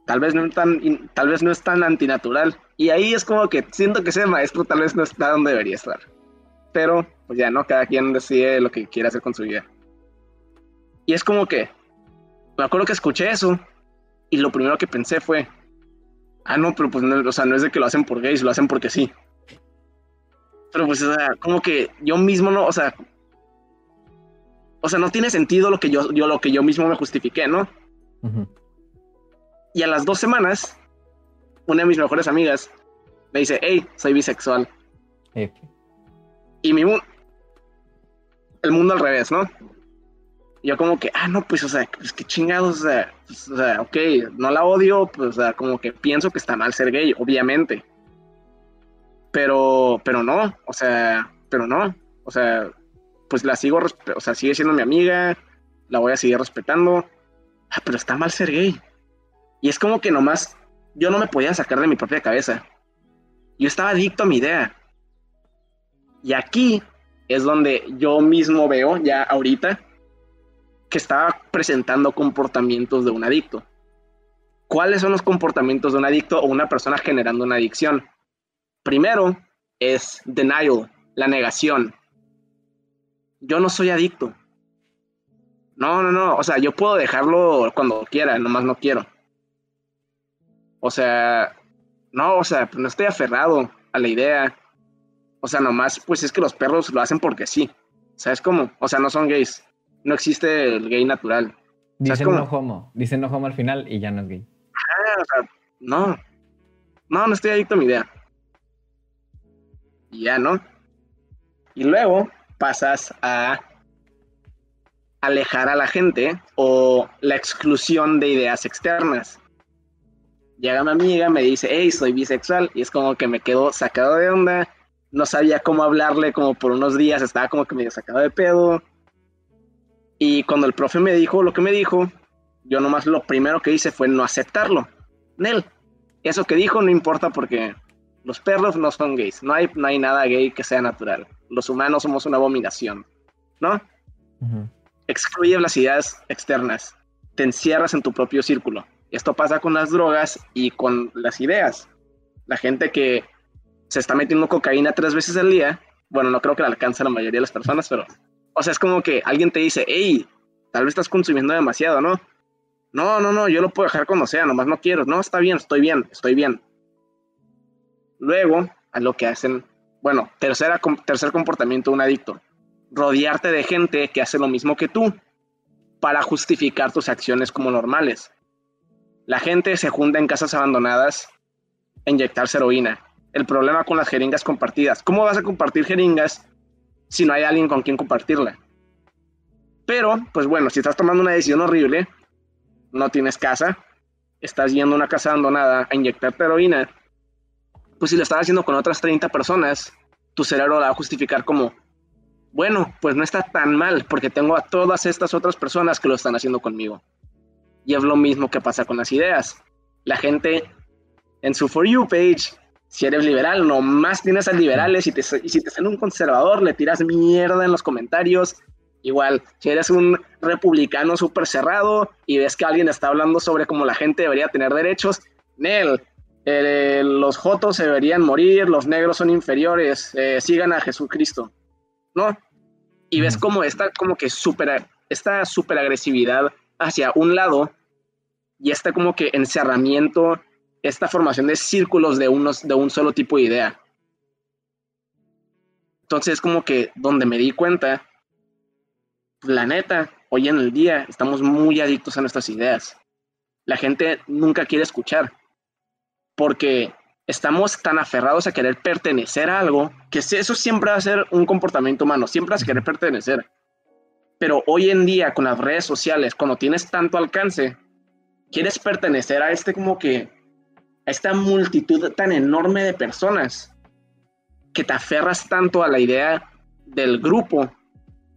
tal vez no es tan, tal vez no es tan antinatural. Y ahí es como que siento que ese maestro tal vez no está donde debería estar. Pero, pues ya, ¿no? Cada quien decide lo que quiere hacer con su vida. Y es como que, me acuerdo que escuché eso y lo primero que pensé fue, ah, no, pero pues no, o sea, no es de que lo hacen por gays, lo hacen porque sí. Pero pues, o sea, como que yo mismo no, o sea, o sea, no tiene sentido lo que yo, yo lo que yo mismo me justifiqué, ¿no? Y a las dos semanas, una de mis mejores amigas me dice, hey, soy bisexual. Y mi mundo, el mundo al revés, ¿no? yo como que, ah, no, pues, o sea, pues qué chingados, o sea, pues, o sea, ok, no la odio, pues, o sea, como que pienso que está mal ser gay, obviamente. Pero, pero no, o sea, pero no, o sea, pues la sigo, o sea, sigue siendo mi amiga, la voy a seguir respetando, ah, pero está mal ser gay. Y es como que nomás yo no me podía sacar de mi propia cabeza. Yo estaba adicto a mi idea. Y aquí es donde yo mismo veo ya ahorita que estaba presentando comportamientos de un adicto. ¿Cuáles son los comportamientos de un adicto o una persona generando una adicción? Primero es denial, la negación. Yo no soy adicto. No, no, no. O sea, yo puedo dejarlo cuando quiera, nomás no quiero. O sea, no, o sea, no estoy aferrado a la idea. O sea, nomás, pues es que los perros lo hacen porque sí. ¿Sabes cómo? O sea, no son gays. No existe el gay natural. Dicen no homo. Dicen no homo al final y ya no es gay. Ah, o sea, no. No, no estoy adicto a mi idea. Y ya, ¿no? Y luego pasas a alejar a la gente o la exclusión de ideas externas llega mi amiga, me dice, hey, soy bisexual, y es como que me quedo sacado de onda, no sabía cómo hablarle como por unos días, estaba como que medio sacado de pedo. Y cuando el profe me dijo lo que me dijo, yo nomás lo primero que hice fue no aceptarlo. Nel, eso que dijo no importa porque los perros no son gays, no hay, no hay nada gay que sea natural. Los humanos somos una abominación, ¿no? Excluye las ideas externas, te encierras en tu propio círculo. Esto pasa con las drogas y con las ideas. La gente que se está metiendo cocaína tres veces al día, bueno, no creo que la alcance a la mayoría de las personas, pero, o sea, es como que alguien te dice, hey, tal vez estás consumiendo demasiado, ¿no? No, no, no, yo lo puedo dejar como sea, nomás no quiero. No, está bien, estoy bien, estoy bien. Luego, a lo que hacen, bueno, tercera, tercer comportamiento de un adicto, rodearte de gente que hace lo mismo que tú para justificar tus acciones como normales. La gente se junta en casas abandonadas a inyectarse heroína. El problema con las jeringas compartidas. ¿Cómo vas a compartir jeringas si no hay alguien con quien compartirla? Pero, pues bueno, si estás tomando una decisión horrible, no tienes casa, estás yendo a una casa abandonada a inyectar heroína, pues si lo estás haciendo con otras 30 personas, tu cerebro la va a justificar como, bueno, pues no está tan mal porque tengo a todas estas otras personas que lo están haciendo conmigo. Y es lo mismo que pasa con las ideas. La gente en su For You page, si eres liberal, nomás tienes a liberales y, si te sale un conservador, le tiras mierda en los comentarios Igual, si eres un republicano súper cerrado y ves que alguien está hablando sobre cómo la gente debería tener derechos, Nel, eh, los jotos se deberían morir, los negros son inferiores, eh, sigan a Jesucristo, ¿no? Y ves como esta, como que super, esta super agresividad hacia un lado y este como que encerramiento, esta formación de círculos de, unos, de un solo tipo de idea. Entonces, como que donde me di cuenta la neta, hoy en el día estamos muy adictos a nuestras ideas. La gente nunca quiere escuchar porque estamos tan aferrados a querer pertenecer a algo que eso siempre va a ser un comportamiento humano, siempre vas a querer pertenecer. Pero hoy en día con las redes sociales, cuando tienes tanto alcance, quieres pertenecer a este como que a esta multitud tan enorme de personas que te aferras tanto a la idea del grupo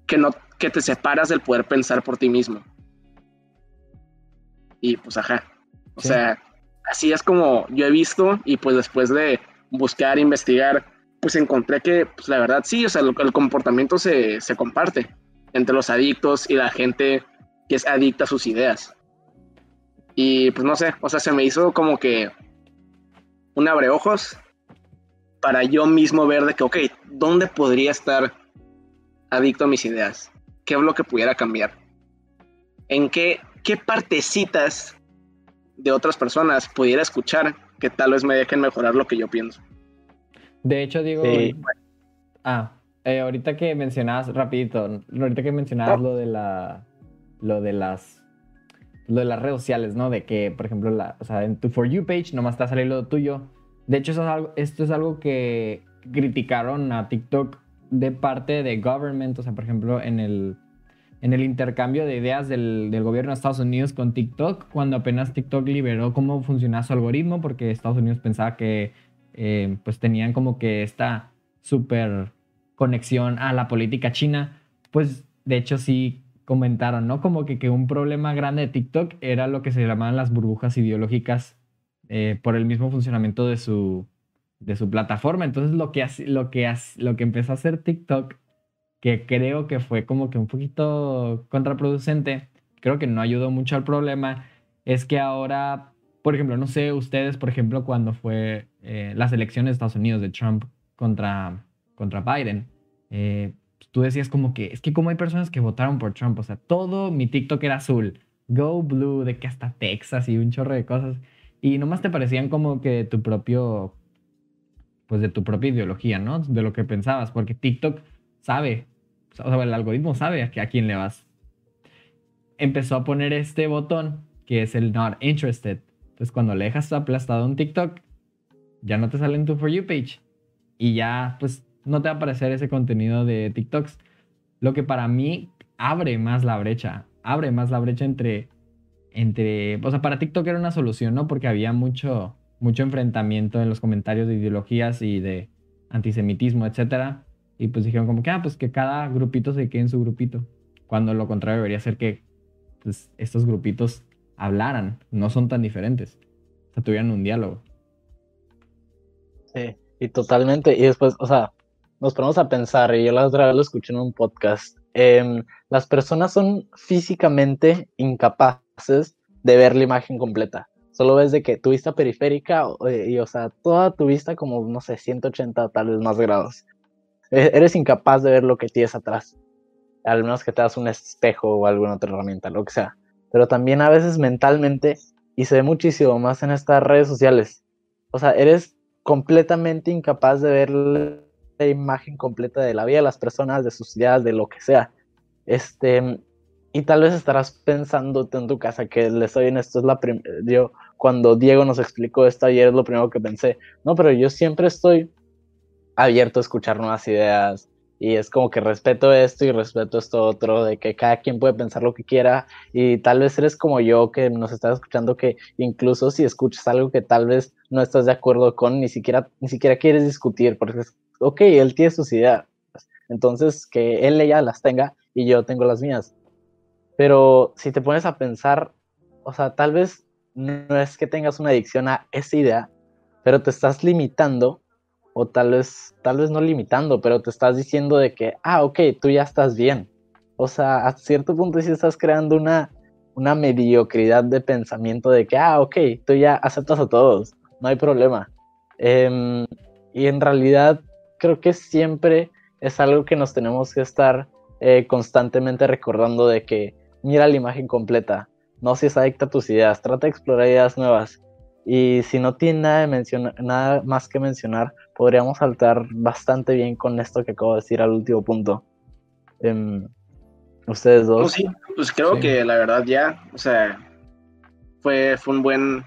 que no que te separas del poder pensar por ti mismo. Y pues ajá. O sea, así es como yo he visto y pues después de buscar, investigar, pues encontré que pues la verdad sí, o sea, el, comportamiento se, se comparte entre los adictos y la gente que es adicta a sus ideas. Y pues no sé, o sea, se me hizo como que un abreojos para yo mismo ver de que, ok, ¿dónde podría estar adicto a mis ideas? qué es lo que pudiera cambiar. En qué, qué partecitas de otras personas pudiera escuchar que tal vez me dejen mejorar lo que yo pienso. De hecho, digo... Ah, eh, ahorita que mencionabas, rapidito, ahorita que mencionabas lo de la... Lo de las... Lo de las redes sociales, ¿no? De que, por ejemplo, la, o sea, en tu For You page nomás está saliendo lo tuyo. De hecho, eso es algo, esto es algo que criticaron a TikTok de parte de government, o sea, por ejemplo, en el, en el intercambio de ideas del, gobierno de Estados Unidos con TikTok, cuando apenas TikTok liberó cómo funcionaba su algoritmo, porque Estados Unidos pensaba que eh, pues tenían como que esta super conexión a la política china, pues de hecho sí comentaron, ¿no? Como que, que un problema grande de TikTok era lo que se llamaban las burbujas ideológicas eh, por el mismo funcionamiento de su, de su plataforma. Entonces lo que, lo, que, lo que empezó a hacer TikTok, que creo que fue como que un poquito contraproducente, creo que no ayudó mucho al problema, es que ahora, por ejemplo, no sé, ustedes, por ejemplo, cuando fue eh, las elecciones de Estados Unidos de Trump contra, contra Biden, eh, tú decías como que, es que como hay personas que votaron por Trump, o sea, todo mi TikTok era azul, Go Blue, de que hasta Texas y un chorro de cosas, y nomás te parecían como que tu propio pues de tu propia ideología, ¿no? De lo que pensabas, porque TikTok sabe, o sea, el algoritmo sabe a, a quién le vas. Empezó a poner este botón que es el not interested. Entonces cuando le dejas aplastado un TikTok, ya no te sale en tu For You page y ya pues no te va a aparecer ese contenido de TikToks. Lo que para mí abre más la brecha, abre más la brecha entre, entre, o sea, para TikTok era una solución, ¿no? Porque había mucho, mucho enfrentamiento en los comentarios de ideologías y de antisemitismo, etcétera. Y pues dijeron como que, ah, pues que cada grupito se quede en su grupito. Cuando lo contrario debería ser que pues, estos grupitos hablaran, no son tan diferentes. O sea, tuvieran un diálogo. Sí, y totalmente. Y después, o sea, nos ponemos a pensar, y yo la otra vez lo escuché en un podcast, em, las personas son físicamente incapaces de ver la imagen completa solo ves de que tu vista periférica eh, y, o sea, toda tu vista como, no sé, 180 tal vez más grados. E, eres incapaz de ver lo que tienes atrás, al menos que te das un espejo o alguna otra herramienta, lo que sea. Pero también a veces mentalmente, y se ve muchísimo más en estas redes sociales, o sea, eres completamente incapaz de ver la imagen completa de la vida de las personas, de sus ideas, de lo que sea. Este, y tal vez estarás pensando en tu casa que le soy en esto es la yo cuando Diego nos explicó esto ayer es lo primero que pensé. No, pero yo siempre estoy abierto a escuchar nuevas ideas y es como que respeto esto y respeto esto otro, de que cada quien puede pensar lo que quiera y tal vez eres como yo que nos estás escuchando que incluso si escuchas algo que tal vez no estás de acuerdo con, ni siquiera, ni siquiera quieres discutir porque es, ok, él tiene sus ideas, entonces que él ya las tenga y yo tengo las mías. Pero si te pones a pensar, o sea, tal vez no es que tengas una adicción a esa idea, pero te estás limitando, o tal vez, tal vez no limitando, pero te estás diciendo de que, ah, ok, tú ya estás bien. O sea, a cierto punto sí estás creando una, una mediocridad de pensamiento de que, ah, ok, tú ya aceptas a todos, no hay problema. Em, y en realidad creo que siempre es algo que nos tenemos que estar eh, constantemente recordando de que mira la imagen completa, no seas adicta a tus ideas, trata de explorar ideas nuevas. Y si no tiene nada, de nada más que mencionar, podríamos saltar bastante bien con esto que acabo de decir al último punto. Em, ustedes dos. Pues sí, pues creo que la verdad ya, o sea, fue, fue un buen,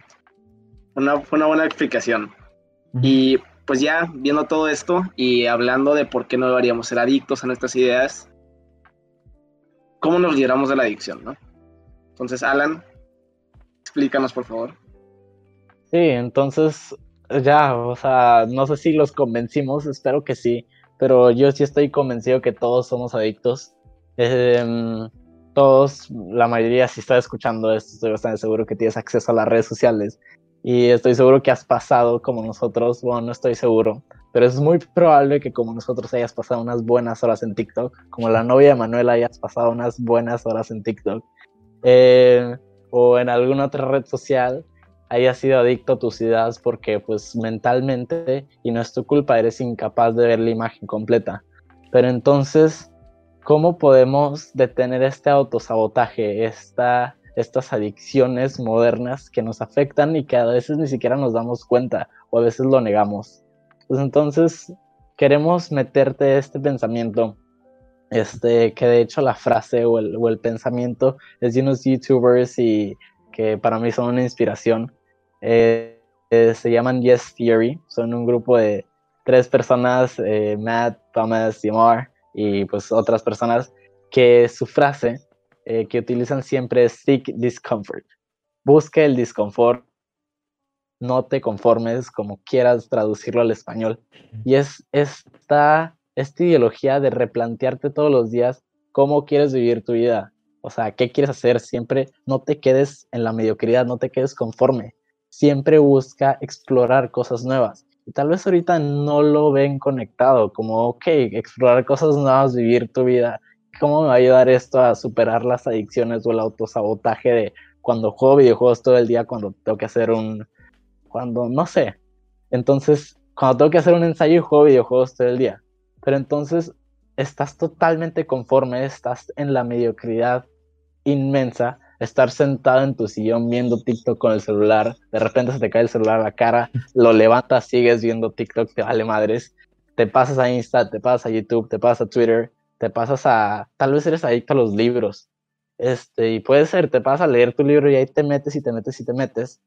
una, fue una buena explicación. Y pues ya viendo todo esto y hablando de por qué no deberíamos ser adictos a nuestras ideas, ¿cómo nos libramos de la adicción, no? Entonces, Alan, explícanos, por favor. Sí, entonces, ya, o sea, no sé si los convencimos, espero que sí, pero yo sí estoy convencido que todos somos adictos. Em, todos, la mayoría, si está escuchando esto, estoy bastante seguro que tienes acceso a las redes sociales y estoy seguro que has pasado como nosotros, bueno, no estoy seguro, pero es muy probable que como nosotros hayas pasado unas buenas horas en TikTok, como la novia de Manuel hayas pasado unas buenas horas en TikTok, eh, o en alguna otra red social hayas sido adicto a tus ideas porque pues mentalmente, y no es tu culpa, eres incapaz de ver la imagen completa. Pero entonces, ¿cómo podemos detener este autosabotaje, esta, estas adicciones modernas que nos afectan y que a veces ni siquiera nos damos cuenta o a veces lo negamos? Pues entonces queremos meterte este pensamiento, este, que de hecho la frase o el, o el pensamiento es de unos youtubers y que para mí son una inspiración. Eh, eh, se llaman Yes Theory, son un grupo de tres personas, eh, Matt, Thomas y Mar, y pues otras personas, que su frase que utilizan siempre es seek discomfort. Busca el disconfort no te conformes, como quieras traducirlo al español. Y es esta, esta ideología de replantearte todos los días cómo quieres vivir tu vida. O sea, ¿qué quieres hacer? Siempre no te quedes en la mediocridad, no te quedes conforme. Siempre busca explorar cosas nuevas. Y tal vez ahorita no lo ven conectado, como, ok, explorar cosas nuevas, vivir tu vida. ¿Cómo me va a ayudar esto a superar las adicciones o el autosabotaje de cuando juego videojuegos todo el día, cuando tengo que hacer un, cuando no sé. Entonces, cuando tengo que hacer un ensayo y juego videojuegos todo el día. Pero entonces estás totalmente conforme, estás en la mediocridad inmensa, estar sentado en tu sillón viendo TikTok con el celular, de repente se te cae el celular a la cara, lo levantas, sigues viendo TikTok, te vale madres, te pasas a Insta, te pasas a YouTube, te pasas a Twitter, te pasas a, tal vez eres adicto a los libros, este, y puede ser, te pasas a leer tu libro y ahí te metes y te metes y te metes,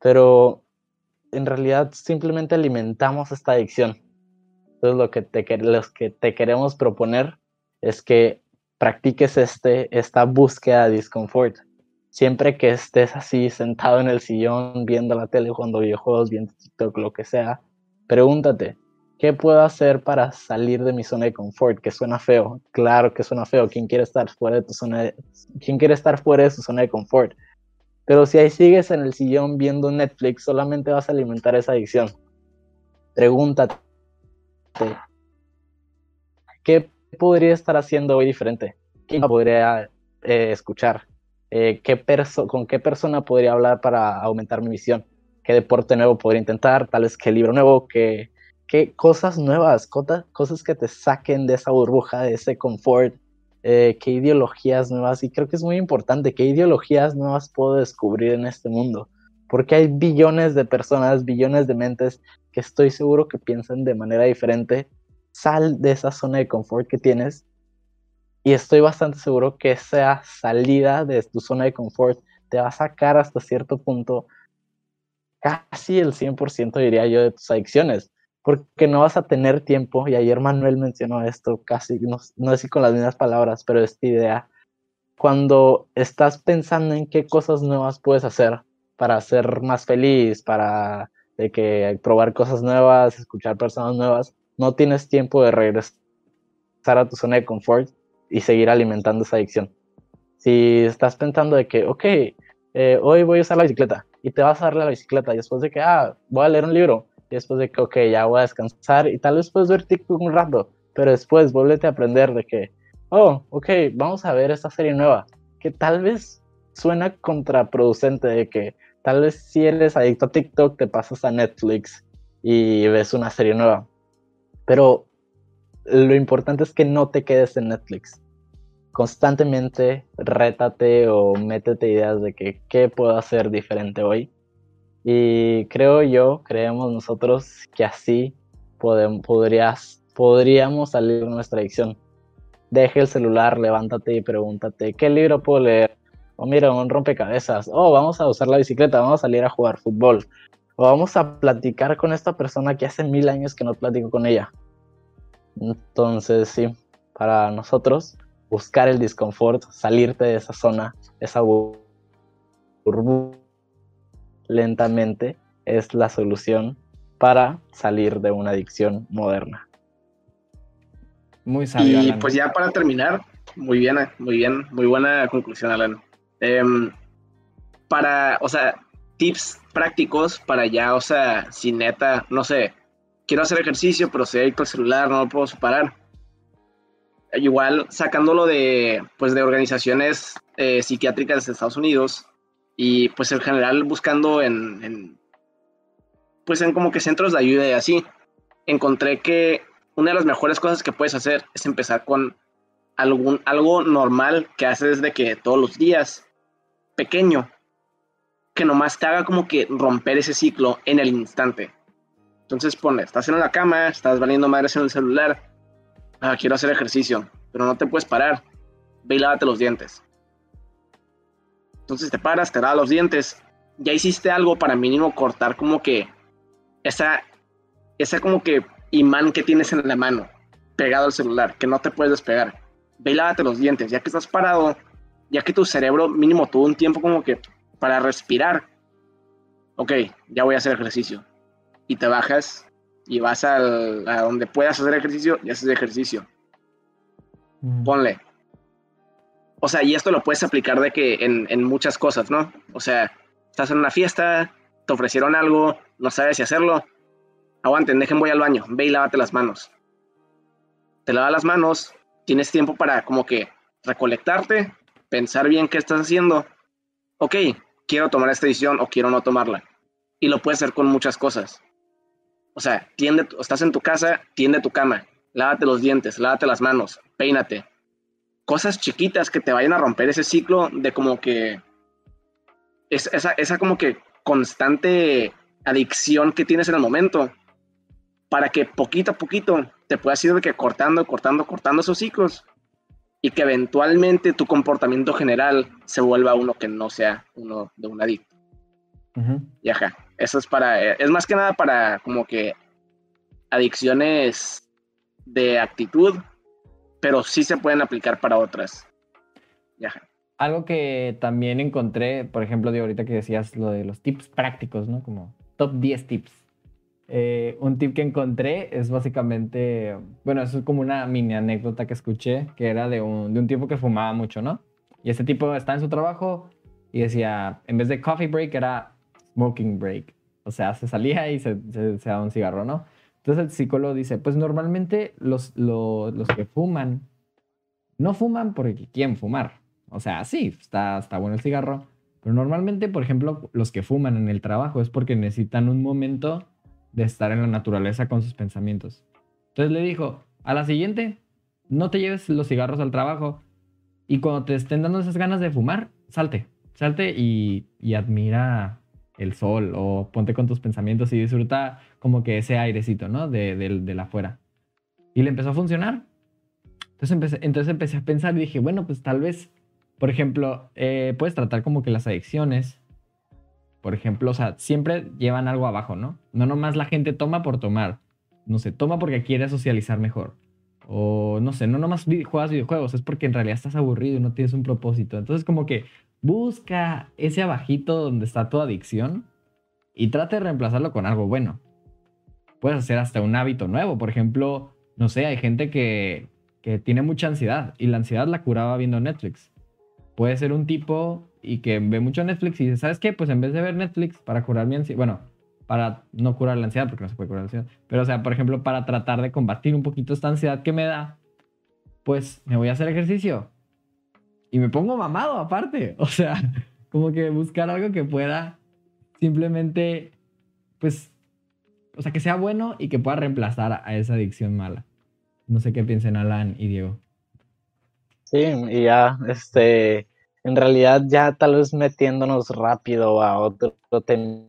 pero en realidad simplemente alimentamos esta adicción. Entonces lo que te, que te queremos proponer es que practiques este, esta búsqueda de disconfort. Siempre que estés así sentado en el sillón viendo la tele, jugando videojuegos, viendo TikTok, lo que sea, pregúntate, ¿qué puedo hacer para salir de mi zona de confort? Que suena feo, claro que suena feo. ¿Quién quiere estar fuera de tu zona de, ¿quién quiere estar fuera de su zona de confort? Pero si ahí sigues en el sillón viendo Netflix, solamente vas a alimentar esa adicción. Pregúntate, ¿qué podría estar haciendo hoy diferente? ¿Qué podría eh, escuchar? Eh, qué con qué persona podría hablar para aumentar mi visión, qué deporte nuevo podría intentar, tal vez qué libro nuevo, qué, qué cosas nuevas, cosas, cosas que te saquen de esa burbuja, de ese confort, eh, qué ideologías nuevas, y creo que es muy importante, qué ideologías nuevas puedo descubrir en este mundo, porque hay billones de personas, billones de mentes que estoy seguro que piensan de manera diferente. Sal de esa zona de confort que tienes y estoy bastante seguro que esa salida de tu zona de confort te va a sacar hasta cierto punto casi el 100% diría yo de tus adicciones, porque no vas a tener tiempo, y ayer Manuel mencionó esto casi, no, no sé si con las mismas palabras, pero esta idea, cuando estás pensando en qué cosas nuevas puedes hacer para ser más feliz, para de que probar cosas nuevas, escuchar personas nuevas, no tienes tiempo de regresar a tu zona de confort y seguir alimentando esa adicción. Si estás pensando de que, ok, eh, hoy voy a usar la bicicleta y te vas a darle la bicicleta y después de que, ah, voy a leer un libro y después de que, ok, ya voy a descansar y tal vez puedes ver TikTok un rato, pero después vuélvete a aprender de que, oh, ok, vamos a ver esta serie nueva, que tal vez suena contraproducente de que tal vez si eres adicto a TikTok te pasas a Netflix y ves una serie nueva, pero lo importante es que no te quedes en Netflix. Constantemente rétate o métete ideas de que qué puedo hacer diferente hoy. Y creo yo, creemos nosotros que así podrías, podríamos salir de nuestra adicción. Deje el celular, levántate y pregúntate, ¿qué libro puedo leer? O mira, un rompecabezas. O vamos a usar la bicicleta, vamos a salir a jugar fútbol. O vamos a platicar con esta persona que hace mil años que no platico con ella. Entonces, sí, para nosotros, buscar el disconfort, salirte de esa zona, esa burbuja, lentamente es la solución para salir de una adicción moderna. Muy sabio. Y pues ya para terminar, muy bien, muy bien, muy buena conclusión, Alan. Em, para, o sea, tips prácticos para ya, o sea, si neta, no sé, quiero hacer ejercicio, pero si adicto al celular, no lo puedo separar. Igual sacándolo de, pues, de organizaciones eh, psiquiátricas de Estados Unidos y pues en general buscando en, pues en como que centros de ayuda y así, encontré que una de las mejores cosas que puedes hacer es empezar con algún, algo normal que haces de que todos los días, pequeño, que nomás te haga como que romper ese ciclo en el instante. Entonces pone, estás en la cama, estás valiendo madres en el celular, ah, quiero hacer ejercicio, pero no te puedes parar, ve y lávate los dientes. Entonces te paras, te lavas los dientes, ya hiciste algo para mínimo cortar como que esa, esa como que imán que tienes en la mano, pegado al celular, que no te puedes despegar. Ve y lávate los dientes, ya que estás parado, ya que tu cerebro mínimo tuvo un tiempo como que para respirar. Ok, ya voy a hacer ejercicio y te bajas y vas a donde puedas hacer ejercicio y haces ejercicio. Mm. Ponle. O sea, y esto lo puedes aplicar de que en, muchas cosas, ¿no? O sea, estás en una fiesta, te ofrecieron algo, no sabes si hacerlo. Aguanten, dejen voy al baño, ve y lávate las manos. Te lavas las manos, tienes tiempo para como que recolectarte, pensar bien qué estás haciendo. Ok, quiero tomar esta decisión o quiero no tomarla. Y lo puedes hacer con muchas cosas. O sea, tiende, estás en tu casa, tiende tu cama, lávate los dientes, lávate las manos, peínate. Cosas chiquitas que te vayan a romper ese ciclo de como que esa, esa como que constante adicción que tienes en el momento para que poquito a poquito te puedas ir de que cortando, cortando, cortando esos ciclos y que eventualmente tu comportamiento general se vuelva uno que no sea uno de un adicto. Y ajá, eso es para, eh, es más que nada para como que adicciones de actitud, pero sí se pueden aplicar para otras. Y ajá. Algo que también encontré, por ejemplo, de ahorita que decías lo de los tips prácticos, ¿no? Como top 10 tips. Eh, un tip que encontré es básicamente, bueno, eso es como una mini anécdota que escuché, que era de un, de un tipo que fumaba mucho, ¿no? Y este tipo está en su trabajo y decía, en vez de coffee break era smoking break. O sea, se salía y se, se, daba un cigarro, ¿no? Entonces el psicólogo dice, pues normalmente los, los, los que fuman no fuman porque quieren fumar, O sea, sí, está, está bueno el cigarro. Pero normalmente, por ejemplo, los que fuman en el trabajo es porque necesitan un momento de estar en la naturaleza con sus pensamientos. Entonces le dijo, a la siguiente, no te lleves los cigarros al trabajo. Y cuando te estén dando esas ganas de fumar, salte. Salte y, admira el sol o ponte con tus pensamientos y disfruta como que ese airecito, ¿no? De, de, la afuera. Y le empezó a funcionar. Entonces empecé, entonces empecé a pensar y dije, bueno, pues tal vez, por ejemplo, eh, puedes tratar como que las adicciones, por ejemplo, o sea, siempre llevan algo abajo, ¿no? No nomás la gente toma por tomar. No sé, toma porque quiere socializar mejor. O no sé, no nomás juegas videojuegos, es porque en realidad estás aburrido y no tienes un propósito. Entonces como que busca ese abajito donde está tu adicción y trata de reemplazarlo con algo bueno. Puedes hacer hasta un hábito nuevo. Por ejemplo, no sé, hay gente que, que tiene mucha ansiedad y la ansiedad la curaba viendo Netflix. Puede ser un tipo y que ve mucho Netflix y dice, ¿sabes qué? Pues en vez de ver Netflix para curar mi ansiedad, bueno, para no curar la ansiedad, porque no se puede curar la ansiedad, pero o sea, por ejemplo, para tratar de combatir un poquito esta ansiedad que me da, pues me voy a hacer ejercicio. Y me pongo mamado aparte. [LAUGHS] O sea, como que buscar algo que pueda simplemente, pues, o sea, que sea bueno y que pueda reemplazar a esa adicción mala. No sé qué piensen Alan y Diego. Sí, y ya, este, en realidad ya tal vez metiéndonos rápido a otro tema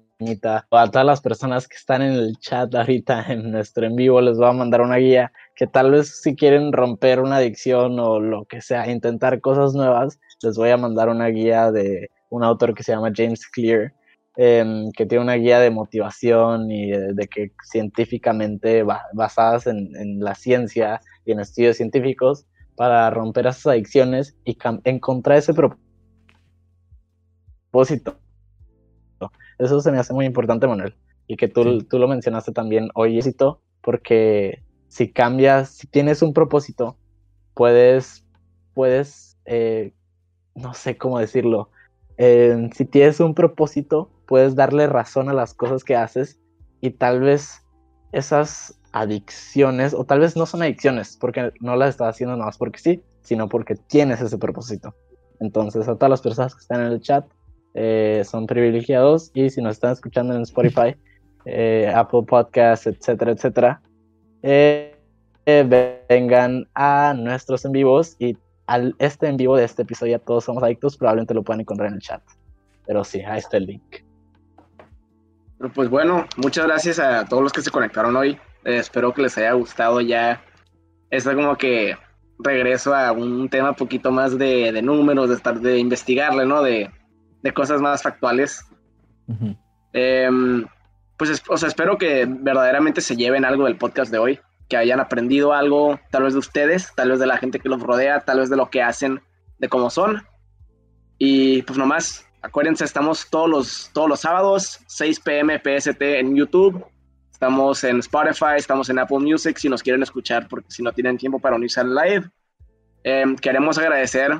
a todas las personas que están en el chat ahorita en nuestro en vivo les voy a mandar una guía que tal vez si quieren romper una adicción o lo que sea, intentar cosas nuevas, les voy a mandar una guía de un autor que se llama James Clear, em, que tiene una guía de motivación y de, que científicamente basadas en, en, la ciencia y en estudios científicos para romper esas adicciones y encontrar ese propósito eso se me hace muy importante, Manuel. Y que tú, tú lo mencionaste también hoy, porque si cambias, si tienes un propósito, puedes, puedes, eh, no sé cómo decirlo, eh, si tienes un propósito, puedes darle razón a las cosas que haces y tal vez esas adicciones, o tal vez no son adicciones, porque no las estás haciendo nada más porque sí, sino porque tienes ese propósito. Entonces, a todas las personas que están en el chat, eh, son privilegiados y si nos están escuchando en Spotify, Apple Podcasts, etcétera, etcétera, eh, vengan a nuestros en vivos y al este en vivo de este episodio todos somos adictos, probablemente lo puedan encontrar en el chat. Pero sí, ahí está el link. Pues bueno, muchas gracias a todos los que se conectaron hoy. espero que les haya gustado ya. Esto como que regreso a un tema poquito más de, de números, de estar de investigarle, ¿no? De, de cosas más factuales. Em, pues o sea, espero que verdaderamente se lleven algo del podcast de hoy, que hayan aprendido algo tal vez de ustedes, tal vez de la gente que los rodea, tal vez de lo que hacen, de cómo son. Y pues nomás, acuérdense, estamos todos los, todos los sábados, 6 pm PST en YouTube. Estamos en Spotify, estamos en Apple Music si nos quieren escuchar, porque si no tienen tiempo para unirse al live. Em, queremos agradecer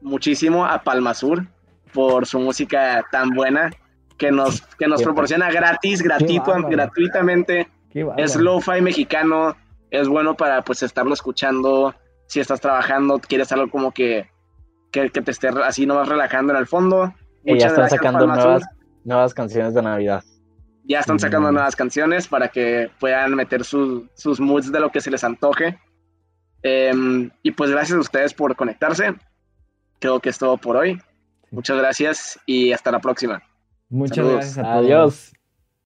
muchísimo a Palma Sur por su música tan buena que nos, que nos proporciona gratis, gratuito, gratuitamente. Es lo-fi mexicano, es bueno para pues estarlo escuchando si estás trabajando, quieres algo como que, que, te esté así nomás relajando en el fondo. Y ya están sacando nuevas, nuevas canciones de Navidad. Ya están sacando nuevas canciones para que puedan meter sus moods de lo que se les antoje. Em, y pues gracias a ustedes por conectarse. Creo que es todo por hoy. Muchas gracias y hasta la próxima. Muchas gracias a todos. Adiós.